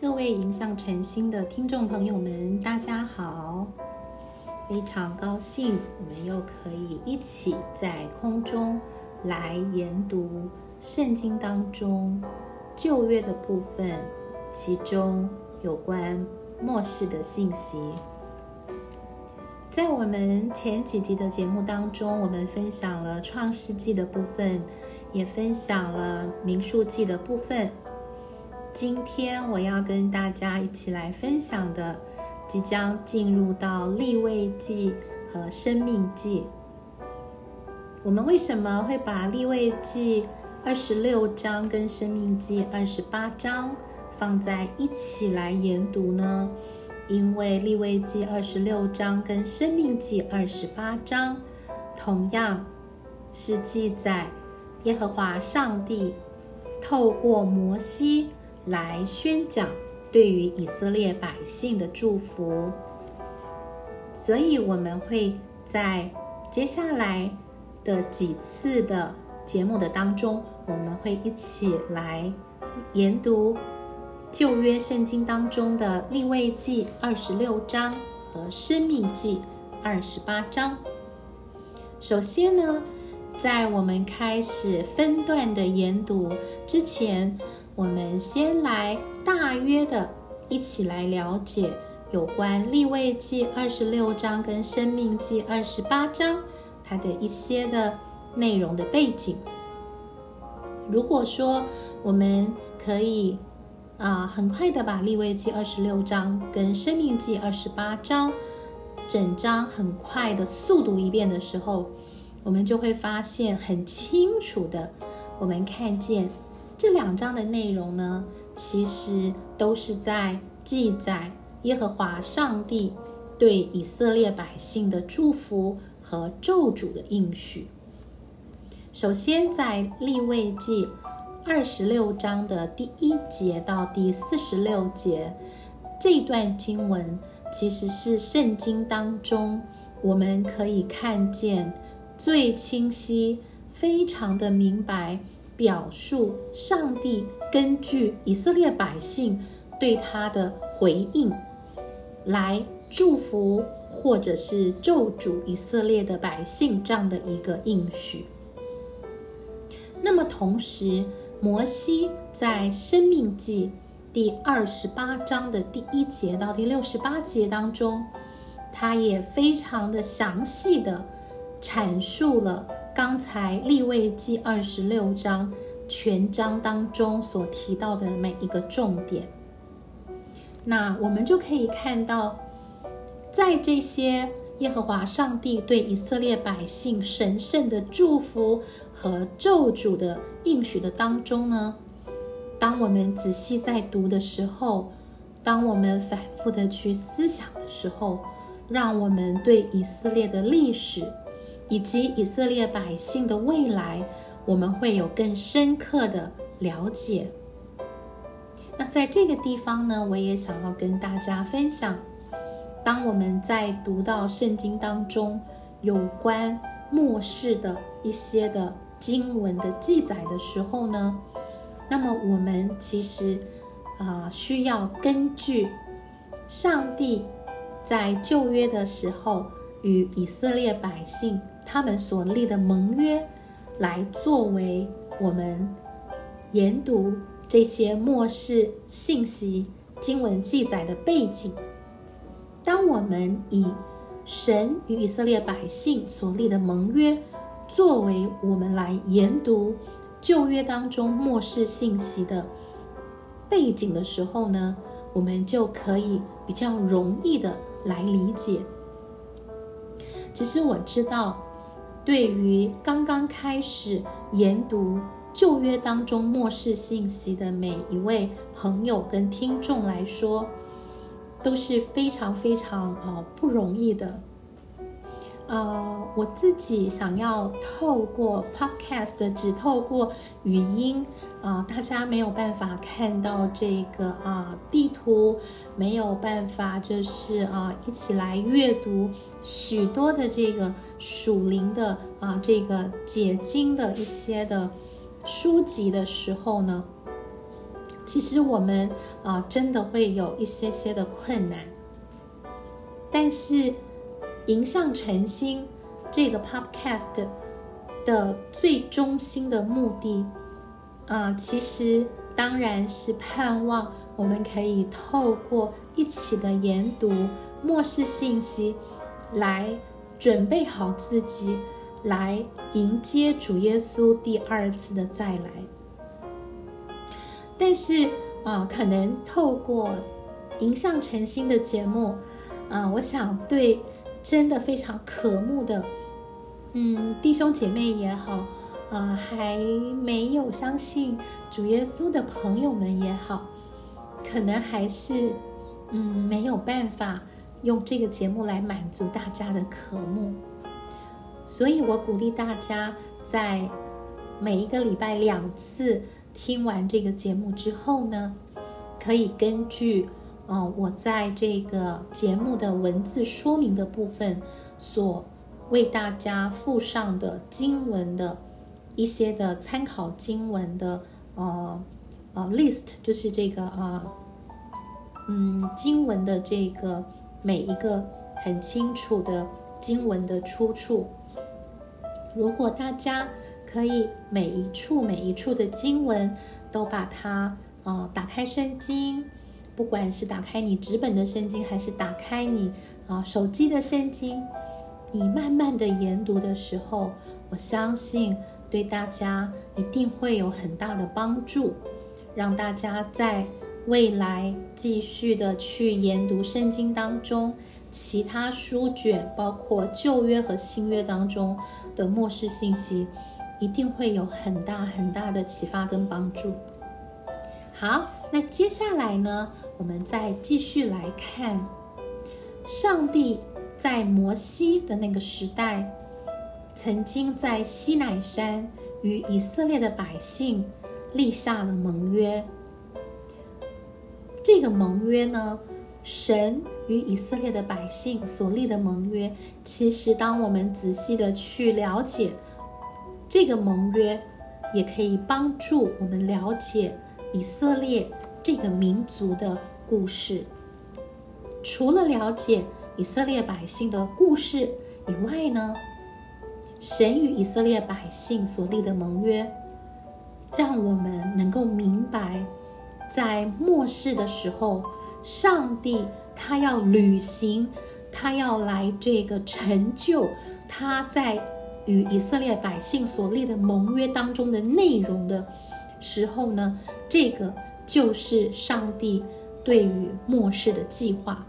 各位迎向晨星的听众朋友们，大家好！非常高兴，我们又可以一起在空中来研读圣经当中旧约的部分，其中有关末世的信息。在我们前几集的节目当中，我们分享了创世纪的部分，也分享了民数记的部分。今天我要跟大家一起来分享的，即将进入到立位记和生命记。我们为什么会把立位记二十六章跟生命记二十八章放在一起来研读呢？因为立位记二十六章跟生命记二十八章，同样是记载耶和华上帝透过摩西。来宣讲对于以色列百姓的祝福，所以我们会在接下来的几次的节目的当中，我们会一起来研读旧约圣经当中的立位记二十六章和生命记二十八章。首先呢，在我们开始分段的研读之前。我们先来大约的一起来了解有关立位记二十六章跟生命记二十八章它的一些的内容的背景。如果说我们可以啊很快的把立位记二十六章跟生命记二十八章整章很快的速读一遍的时候，我们就会发现很清楚的，我们看见。这两章的内容呢，其实都是在记载耶和华上帝对以色列百姓的祝福和咒诅的应许。首先，在立位记二十六章的第一节到第四十六节这段经文，其实是圣经当中我们可以看见最清晰、非常的明白。表述上帝根据以色列百姓对他的回应，来祝福或者是咒诅以色列的百姓这样的一个应许。那么同时，摩西在生命记第二十八章的第一节到第六十八节当中，他也非常的详细的阐述了。刚才立位记二十六章全章当中所提到的每一个重点，那我们就可以看到，在这些耶和华上帝对以色列百姓神圣的祝福和咒诅的应许的当中呢，当我们仔细在读的时候，当我们反复的去思想的时候，让我们对以色列的历史。以及以色列百姓的未来，我们会有更深刻的了解。那在这个地方呢，我也想要跟大家分享：当我们在读到圣经当中有关末世的一些的经文的记载的时候呢，那么我们其实啊，需要根据上帝在旧约的时候与以色列百姓。他们所立的盟约，来作为我们研读这些末世信息经文记载的背景。当我们以神与以色列百姓所立的盟约作为我们来研读旧约当中末世信息的背景的时候呢，我们就可以比较容易的来理解。其实我知道。对于刚刚开始研读旧约当中末世信息的每一位朋友跟听众来说，都是非常非常呃不容易的。呃，我自己想要透过 Podcast，只透过语音啊，大家没有办法看到这个啊地图，没有办法就是啊一起来阅读许多的这个属灵的啊这个解经的一些的书籍的时候呢，其其实我们啊，真的会有一些些的困难。但是，迎向晨星这个 Podcast 的最中心的目的啊，其实当然是盼望我们可以透过一起的研读末世信息，来准备好自己，来迎接主耶稣第二次的再来。但是啊，可能透过迎向晨星的节目。啊，我想对真的非常渴慕的，嗯，弟兄姐妹也好，啊，还没有相信主耶稣的朋友们也好，可能还是嗯没有办法用这个节目来满足大家的渴慕，所以我鼓励大家在每一个礼拜两次听完这个节目之后呢，可以根据。啊，我在这个节目的文字说明的部分，所为大家附上的经文的一些的参考经文的呃呃 list，就是这个啊，嗯，经文的这个每一个很清楚的经文的出处。如果大家可以每一处每一处的经文都把它啊打开圣经。不管是打开你纸本的圣经，还是打开你啊手机的圣经，你慢慢的研读的时候，我相信对大家一定会有很大的帮助，让大家在未来继续的去研读圣经当中其他书卷，包括旧约和新约当中的末世信息，一定会有很大很大的启发跟帮助。好，那接下来呢？我们再继续来看，上帝在摩西的那个时代，曾经在西乃山与以色列的百姓立下了盟约。这个盟约呢，神与以色列的百姓所立的盟约，其实当我们仔细的去了解这个盟约，也可以帮助我们了解以色列。这个民族的故事，除了了解以色列百姓的故事以外呢，神与以色列百姓所立的盟约，让我们能够明白，在末世的时候，上帝他要履行，他要来这个成就他在与以色列百姓所立的盟约当中的内容的时候呢，这个。就是上帝对于末世的计划。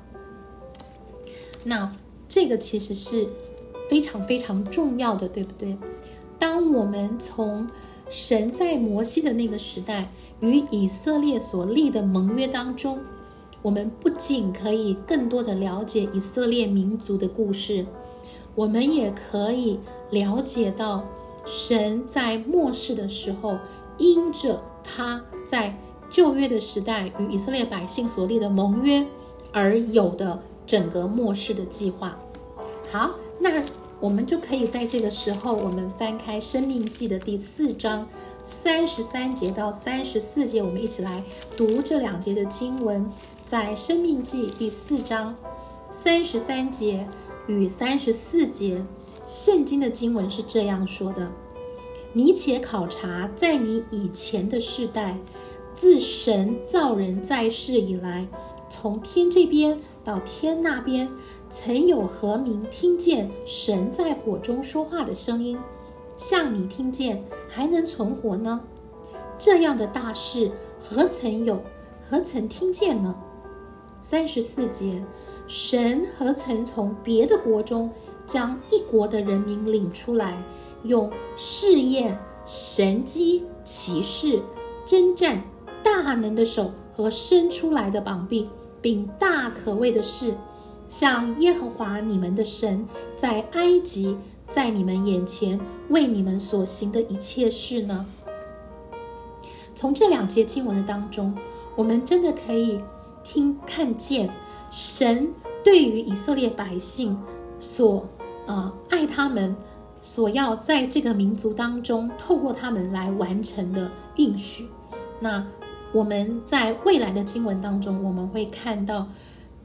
那这个其实是非常非常重要的，对不对？当我们从神在摩西的那个时代与以色列所立的盟约当中，我们不仅可以更多的了解以色列民族的故事，我们也可以了解到神在末世的时候，因着他在。旧约的时代与以色列百姓所立的盟约，而有的整个末世的计划。好，那我们就可以在这个时候，我们翻开《生命记》的第四章三十三节到三十四节，我们一起来读这两节的经文。在《生命记》第四章三十三节与三十四节，圣经的经文是这样说的：“你且考察，在你以前的世代。”自神造人在世以来，从天这边到天那边，曾有何民听见神在火中说话的声音，像你听见还能存活呢？这样的大事何曾有，何曾听见呢？三十四节，神何曾从别的国中将一国的人民领出来，用试验、神机、骑士、征战。大能的手和伸出来的膀臂，并大可畏的事，像耶和华你们的神在埃及，在你们眼前为你们所行的一切事呢？从这两节经文的当中，我们真的可以听看见神对于以色列百姓所啊爱他们，所要在这个民族当中透过他们来完成的应许。那。我们在未来的经文当中，我们会看到，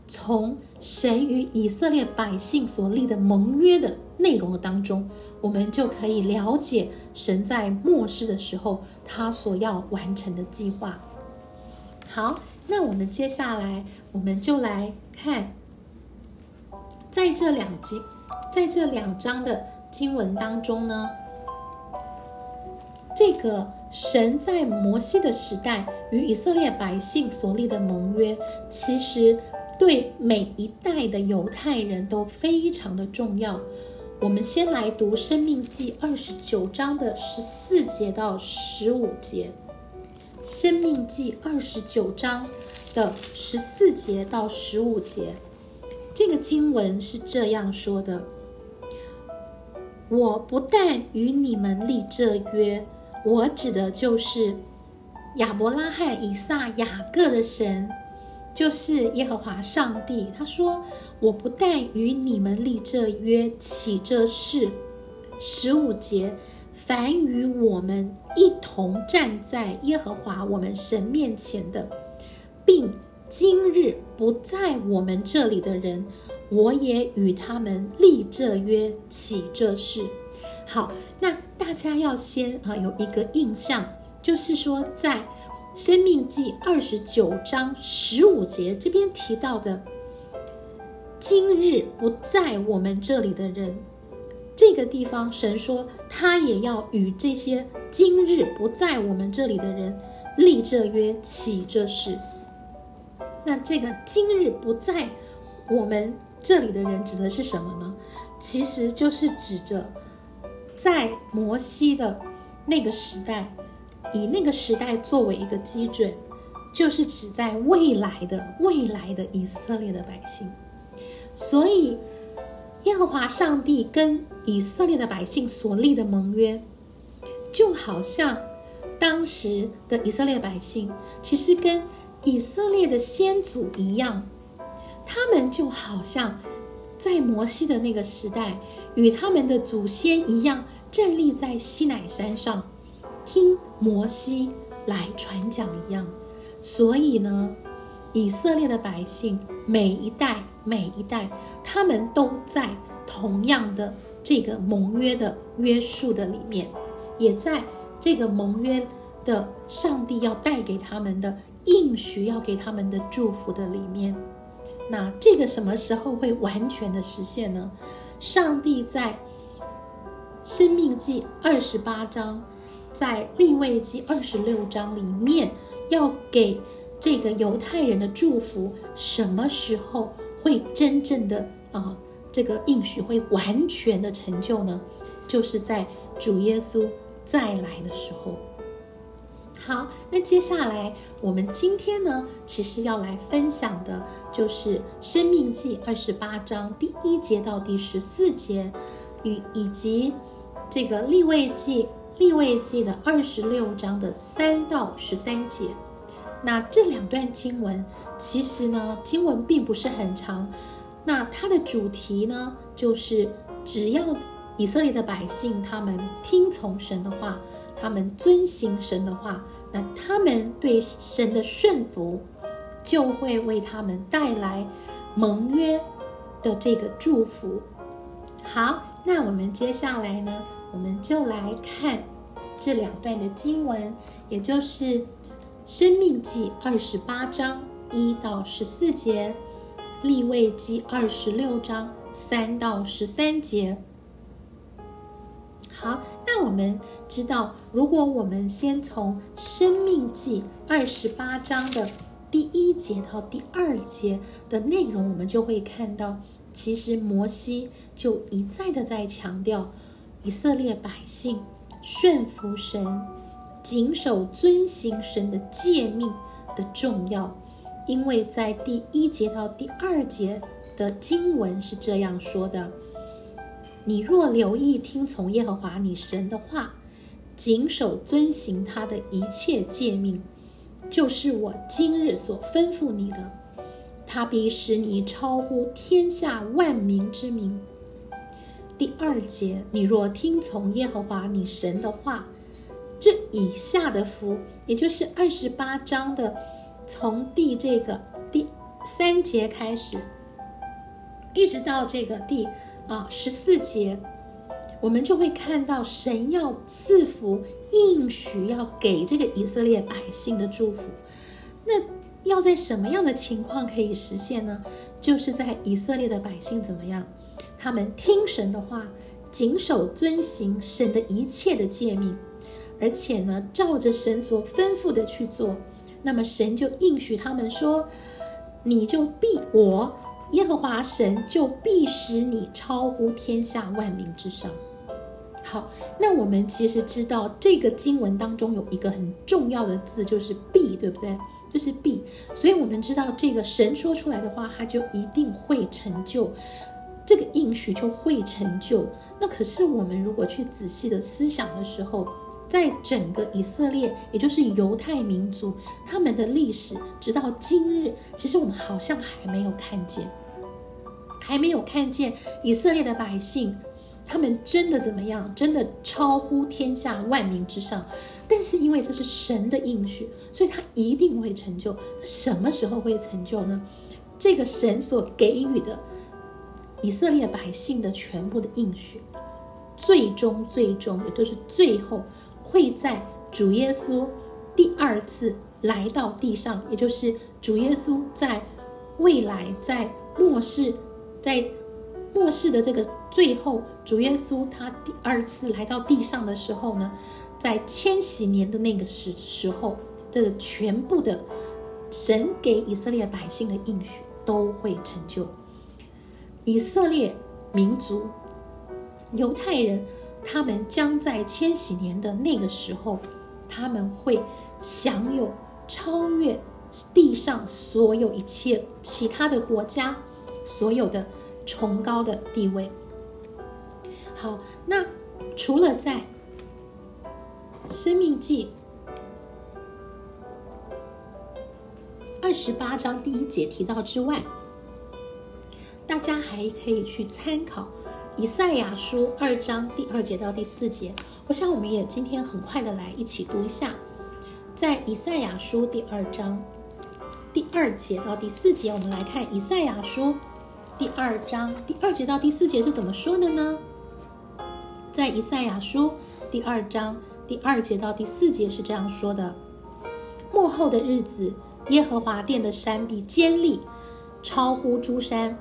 从神与以色列百姓所立的盟约的内容当中，我们就可以了解神在末世的时候他所要完成的计划。好，那我们接下来我们就来看，在这两集，在这两章的经文当中呢，这个。神在摩西的时代与以色列百姓所立的盟约，其实对每一代的犹太人都非常的重要。我们先来读《生命记》二十九章的十四节到十五节，《生命记》二十九章的十四节到十五节，这个经文是这样说的：“我不但与你们立这约。”我指的就是亚伯拉罕、以撒、雅各的神，就是耶和华上帝。他说：“我不但与你们立这约，起这事。”十五节，凡与我们一同站在耶和华我们神面前的，并今日不在我们这里的人，我也与他们立这约，起这事。好，那大家要先啊有一个印象，就是说在《生命记》二十九章十五节这边提到的“今日不在我们这里的人”，这个地方神说他也要与这些今日不在我们这里的人立这约，起这事。那这个今日不在我们这里的人指的是什么呢？其实就是指着。在摩西的那个时代，以那个时代作为一个基准，就是指在未来的未来的以色列的百姓。所以，耶和华上帝跟以色列的百姓所立的盟约，就好像当时的以色列百姓，其实跟以色列的先祖一样，他们就好像。在摩西的那个时代，与他们的祖先一样，站立在西乃山上，听摩西来传讲一样。所以呢，以色列的百姓每一代每一代，他们都在同样的这个盟约的约束的里面，也在这个盟约的上帝要带给他们的应许，要给他们的祝福的里面。那这个什么时候会完全的实现呢？上帝在《生命记》二十八章，在《立位记》二十六章里面，要给这个犹太人的祝福，什么时候会真正的啊？这个应许会完全的成就呢？就是在主耶稣再来的时候。好，那接下来我们今天呢，其实要来分享的就是《生命记》二十八章第一节到第十四节，与以及这个《立位记》《立位记》的二十六章的三到十三节。那这两段经文，其实呢，经文并不是很长。那它的主题呢，就是只要以色列的百姓他们听从神的话。他们遵行神的话，那他们对神的顺服，就会为他们带来盟约的这个祝福。好，那我们接下来呢，我们就来看这两段的经文，也就是《生命记》二十八章一到十四节，《立位记》二十六章三到十三节。好，我们知道，如果我们先从《生命记》二十八章的第一节到第二节的内容，我们就会看到，其实摩西就一再的在强调以色列百姓顺服神、谨守遵行神的诫命的重要，因为在第一节到第二节的经文是这样说的。你若留意听从耶和华你神的话，谨守遵行他的一切诫命，就是我今日所吩咐你的，他必使你超乎天下万民之名。第二节，你若听从耶和华你神的话，这以下的福，也就是二十八章的从第这个第三节开始，一直到这个第啊十四节，我们就会看到神要赐福应许要给这个以色列百姓的祝福。那要在什么样的情况可以实现呢？就是在以色列的百姓怎么样？他们听神的话，谨守遵行神的一切的诫命，而且呢，照着神所吩咐的去做，那么神就应许他们说：“你就必我耶和华神就必使你超乎天下万民之上。”好，那我们其实知道这个经文当中有一个很重要的字，就是“必”，对不对？就是必，所以我们知道这个神说出来的话，他就一定会成就，这个应许就会成就。那可是我们如果去仔细的思想的时候，在整个以色列，也就是犹太民族，他们的历史直到今日，其实我们好像还没有看见，还没有看见以色列的百姓，他们真的怎么样？真的超乎天下万民之上。但是因为这是神的应许，所以他一定会成就。什么时候会成就呢？这个神所给予的以色列百姓的全部的应许，最终最终也就是最后会在主耶稣第二次来到地上，也就是主耶稣在未来在末世，在末世的这个最后，主耶稣他第二次来到地上的时候呢？在千禧年的那个时时候，这个全部的神给以色列百姓的应许都会成就。以色列民族、犹太人，他们将在千禧年的那个时候，他们会享有超越地上所有一切其他的国家所有的崇高的地位。好，那除了在生命记二十八章第一节提到之外，大家还可以去参考以赛亚书二章第二节到第四节。我想我们也今天很快的来一起读一下，在以赛亚书第二章第二节到第四节，我们来看以赛亚书第二章第二节到第四节是怎么说的呢？在以赛亚书第二章。第二节到第四节是这样说的：幕后的日子，耶和华殿的山必坚立，超乎诸山，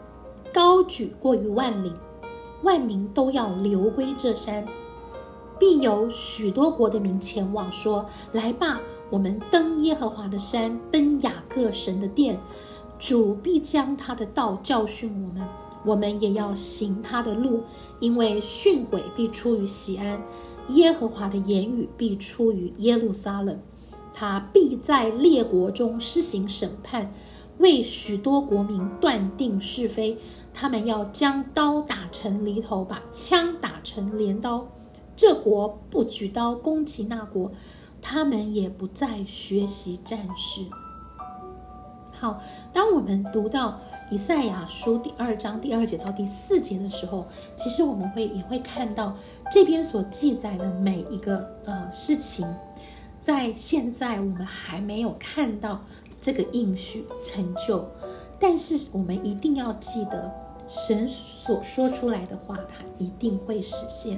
高举过于万岭，万民都要流归这山。必有许多国的民前往，说：“来吧，我们登耶和华的山，奔雅各神的殿。主必将他的道教训我们，我们也要行他的路，因为训诲必出于西安。”耶和华的言语必出于耶路撒冷，他必在列国中施行审判，为许多国民断定是非。他们要将刀打成犁头，把枪打成镰刀。这国不举刀攻击那国，他们也不再学习战士。好，当我们读到。以赛亚书第二章第二节到第四节的时候，其实我们会也会看到这边所记载的每一个呃事情，在现在我们还没有看到这个应许成就，但是我们一定要记得，神所说出来的话，它一定会实现。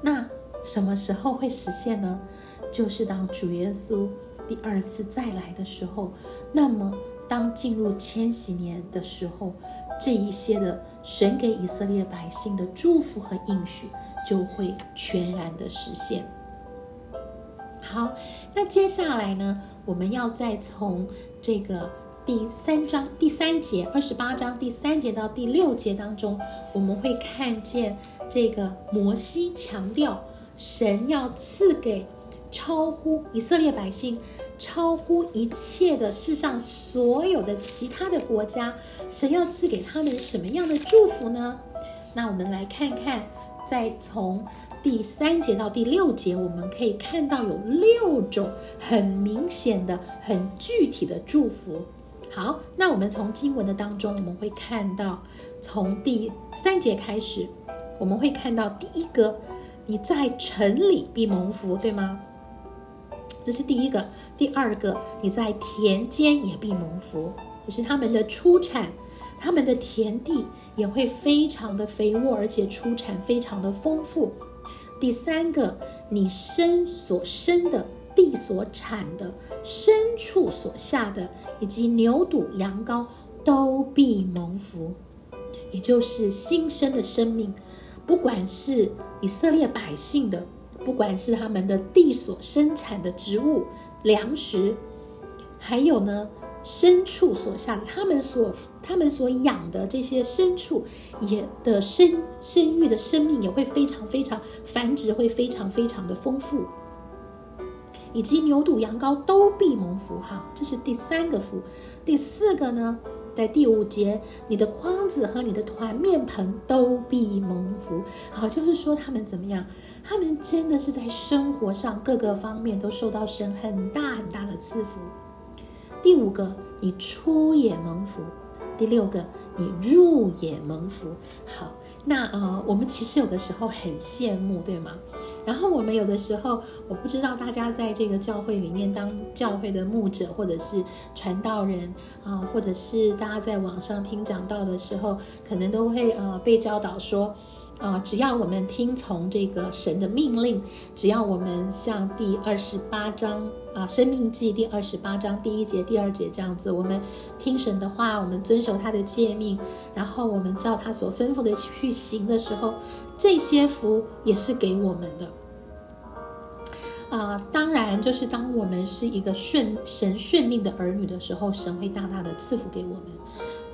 那什么时候会实现呢？就是当主耶稣第二次再来的时候，那么。当进入千禧年的时候，这一些的神给以色列百姓的祝福和应许就会全然的实现。好，那接下来呢，我们要再从这个第三章第三节二十八章第三节到第六节当中，我们会看见这个摩西强调神要赐给超乎以色列百姓。超乎一切的世上所有的其他的国家，神要赐给他们什么样的祝福呢？那我们来看看，在从第三节到第六节，我们可以看到有六种很明显的、很具体的祝福。好，那我们从经文的当中，我们会看到，从第三节开始，我们会看到第一个，你在城里必蒙福，对吗？这是第一个。第二个，你在田间也必蒙福，就是他们的出产，他们的田地也会非常的肥沃，而且出产非常的丰富。第三个，你身所生的、地所产的、牲畜所下的，以及牛犊羊羔，都必蒙福，也就是新生的生命，不管是以色列百姓的，不管是他们的地所生产的植物、粮食，还有呢。牲畜所下的，他们所他们所养的这些牲畜，也的生生育的生命也会非常非常繁殖，会非常非常的丰富，以及牛肚羊羔都必蒙福哈，这是第三个福。第四个呢，在第五节，你的筐子和你的团面盆都必蒙福。好，就是说他们怎么样？他们真的是在生活上各个方面都受到神很大很大的赐福。第五个，你出也蒙福；第六个，你入也蒙福。好，那呃，我们其实有的时候很羡慕，对吗？然后我们有的时候，我不知道大家在这个教会里面当教会的牧者，或者是传道人啊，或者是大家在网上听讲道的时候，可能都会呃被教导说。啊，只要我们听从这个神的命令，只要我们像第二十八章啊《生命记》第二十八章第一节、第二节这样子，我们听神的话，我们遵守他的诫命，然后我们照他所吩咐的去行的时候，这些福也是给我们的。啊，当然，就是当我们是一个顺神顺命的儿女的时候，神会大大的赐福给我们。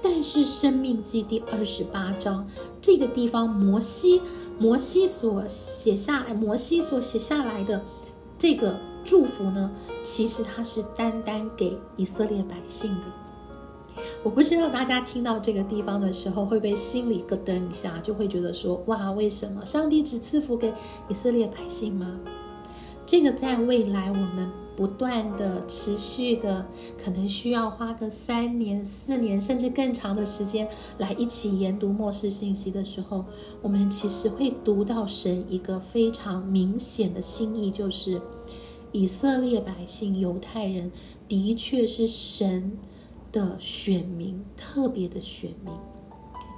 但是《生命记》第二十八章这个地方，摩西摩西所写下来，摩西所写下来的这个祝福呢，其实它是单单给以色列百姓的。我不知道大家听到这个地方的时候，会不会心里咯噔一下，就会觉得说：哇，为什么上帝只赐福给以色列百姓吗？这个在未来我们。不断的、持续的，可能需要花个三年、四年，甚至更长的时间来一起研读末世信息的时候，我们其实会读到神一个非常明显的心意，就是以色列百姓、犹太人的确是神的选民，特别的选民。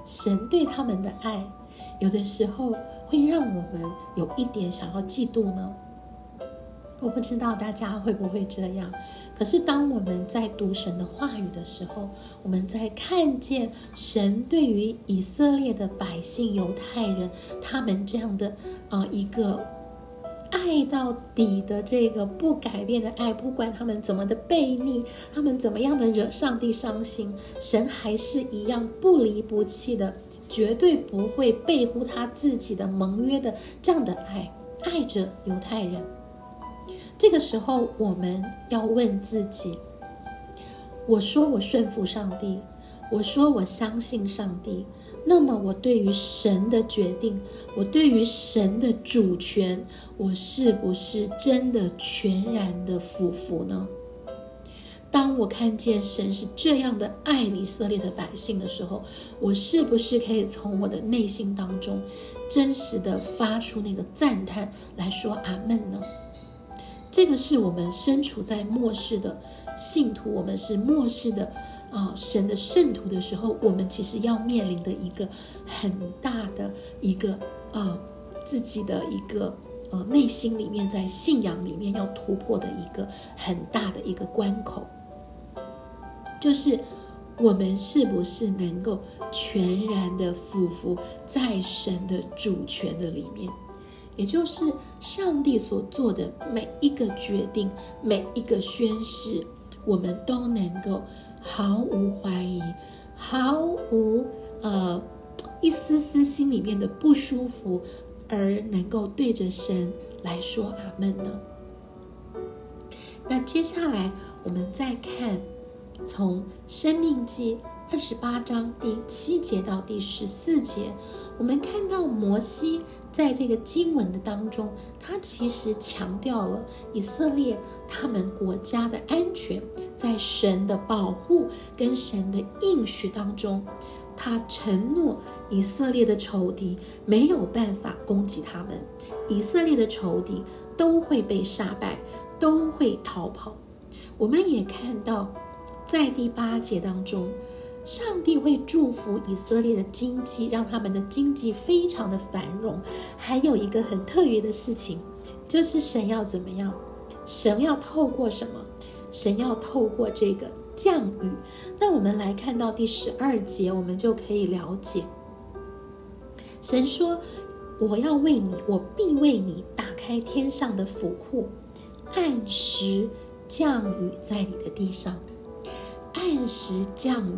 神对他们的爱，有的时候会让我们有一点想要嫉妒呢。我不知道大家会不会这样，可是当我们在读神的话语的时候，我们在看见神对于以色列的百姓、犹太人，他们这样的啊一个爱到底的这个不改变的爱，不管他们怎么的悖逆，他们怎么样的惹上帝伤心，神还是一样不离不弃的，绝对不会背乎他自己的盟约的这样的爱，爱着犹太人。这个时候，我们要问自己：我说我顺服上帝，我说我相信上帝，那么我对于神的决定，我对于神的主权，我是不是真的全然的服服呢？当我看见神是这样的爱以色列的百姓的时候，我是不是可以从我的内心当中真实的发出那个赞叹来说阿门呢？这个是我们身处在末世的信徒，我们是末世的啊神的圣徒的时候，我们其实要面临的一个很大的一个啊自己的一个呃内心里面在信仰里面要突破的一个很大的一个关口，就是我们是不是能够全然的俯伏在神的主权的里面。也就是上帝所做的每一个决定、每一个宣誓，我们都能够毫无怀疑、毫无呃一丝丝心里面的不舒服，而能够对着神来说阿门呢？那接下来我们再看从《生命记》二十八章第七节到第十四节，我们看到摩西。在这个经文的当中，他其实强调了以色列他们国家的安全，在神的保护跟神的应许当中，他承诺以色列的仇敌没有办法攻击他们，以色列的仇敌都会被杀败，都会逃跑。我们也看到，在第八节当中，上帝会祝福以色列的经济，让他们的经济非常的繁荣。还有一个很特别的事情，就是神要怎么样？神要透过什么？神要透过这个降雨。那我们来看到第十二节，我们就可以了解，神说：“我要为你，我必为你打开天上的府库，按时。”降雨在你的地上，按时降雨，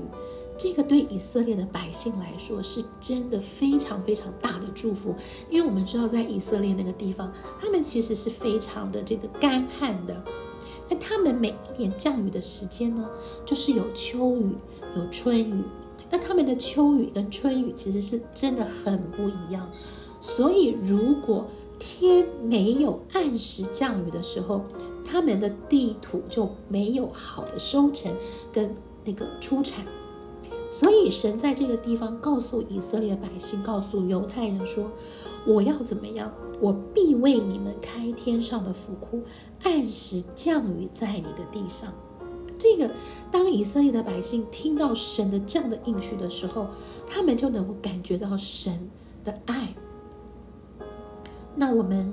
这个对以色列的百姓来说是真的非常非常大的祝福。因为我们知道，在以色列那个地方，他们其实是非常的这个干旱的。但他们每一年降雨的时间呢，就是有秋雨，有春雨。那他们的秋雨跟春雨其实是真的很不一样。所以，如果天没有按时降雨的时候，他们的地土就没有好的收成跟那个出产，所以神在这个地方告诉以色列百姓，告诉犹太人说：“我要怎么样？我必为你们开天上的府库，按时降雨在你的地上。”这个当以色列的百姓听到神的这样的应许的时候，他们就能够感觉到神的爱。那我们。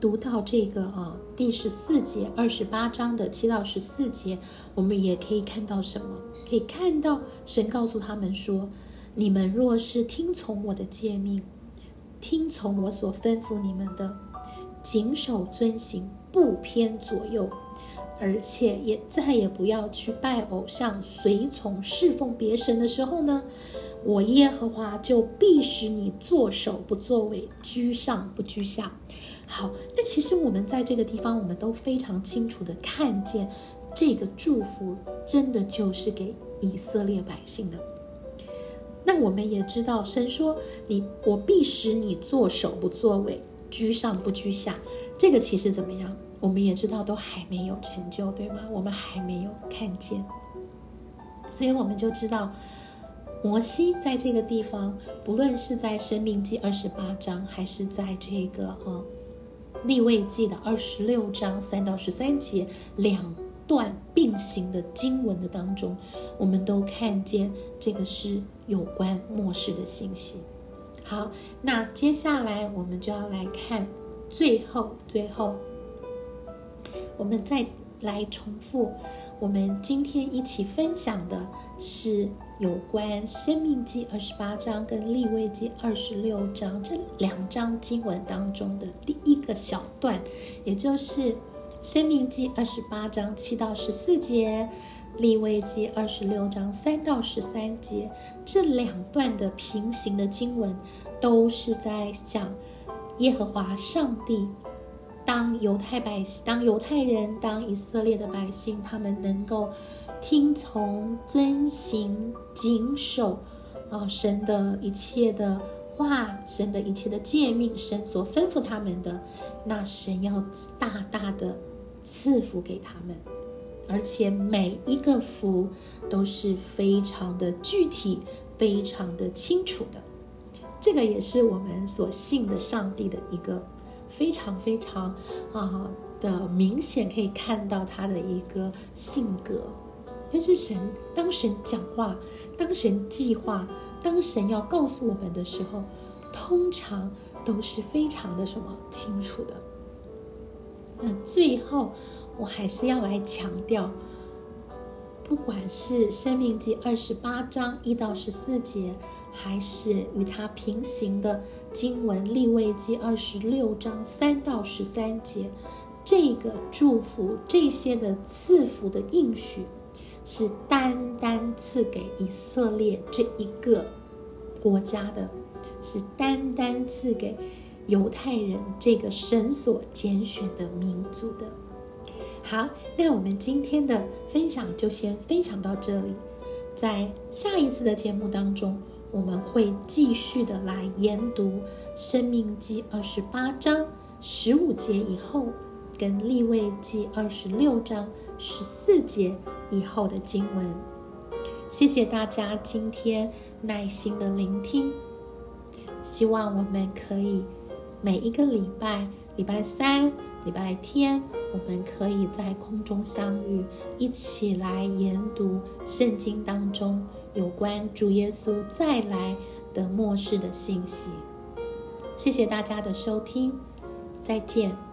读到这个啊，第十四节二十八章的七到十四节，我们也可以看到什么？可以看到神告诉他们说：“你们若是听从我的诫命，听从我所吩咐你们的，谨守遵行，不偏左右，而且也再也不要去拜偶像，随从侍奉别神的时候呢，我耶和华就必使你作首不作尾，居上不居下。”好，那其实我们在这个地方，我们都非常清楚的看见，这个祝福真的就是给以色列百姓的。那我们也知道，神说你我必使你作首不作尾，居上不居下。这个其实怎么样？我们也知道都还没有成就，对吗？我们还没有看见，所以我们就知道，摩西在这个地方，不论是在生命记二十八章，还是在这个啊。立位记的二十六章三到十三节两段并行的经文的当中，我们都看见这个是有关末世的信息。好，那接下来我们就要来看最后最后，我们再来重复我们今天一起分享的是。有关《生命记》二十八章跟《立位记》二十六章这两章经文当中的第一个小段，也就是《生命记》二十八章七到十四节，《立位记》二十六章三到十三节这两段的平行的经文，都是在讲耶和华上帝。当犹太百姓、当犹太人、当以色列的百姓，他们能够听从、遵行、谨守啊神的一切的话、神的一切的诫命、神所吩咐他们的，那神要大大的赐福给他们，而且每一个福都是非常的具体、非常的清楚的。这个也是我们所信的上帝的一个。非常非常啊的明显，可以看到他的一个性格。但是神，当神讲话，当神计划，当神要告诉我们的时候，通常都是非常的什么清楚的。那最后，我还是要来强调，不管是《生命记》二十八章一到十四节。还是与它平行的经文《立位记》二十六章三到十三节，这个祝福这些的赐福的应许，是单单赐给以色列这一个国家的，是单单赐给犹太人这个神所拣选的民族的。好，那我们今天的分享就先分享到这里，在下一次的节目当中。我们会继续的来研读《生命记》二十八章十五节以后，跟《立位记》二十六章十四节以后的经文。谢谢大家今天耐心的聆听，希望我们可以每一个礼拜，礼拜三、礼拜天我们可以在空中相遇，一起来研读圣经当中有关主耶稣再来的末世的信息。谢谢大家的收听，再见。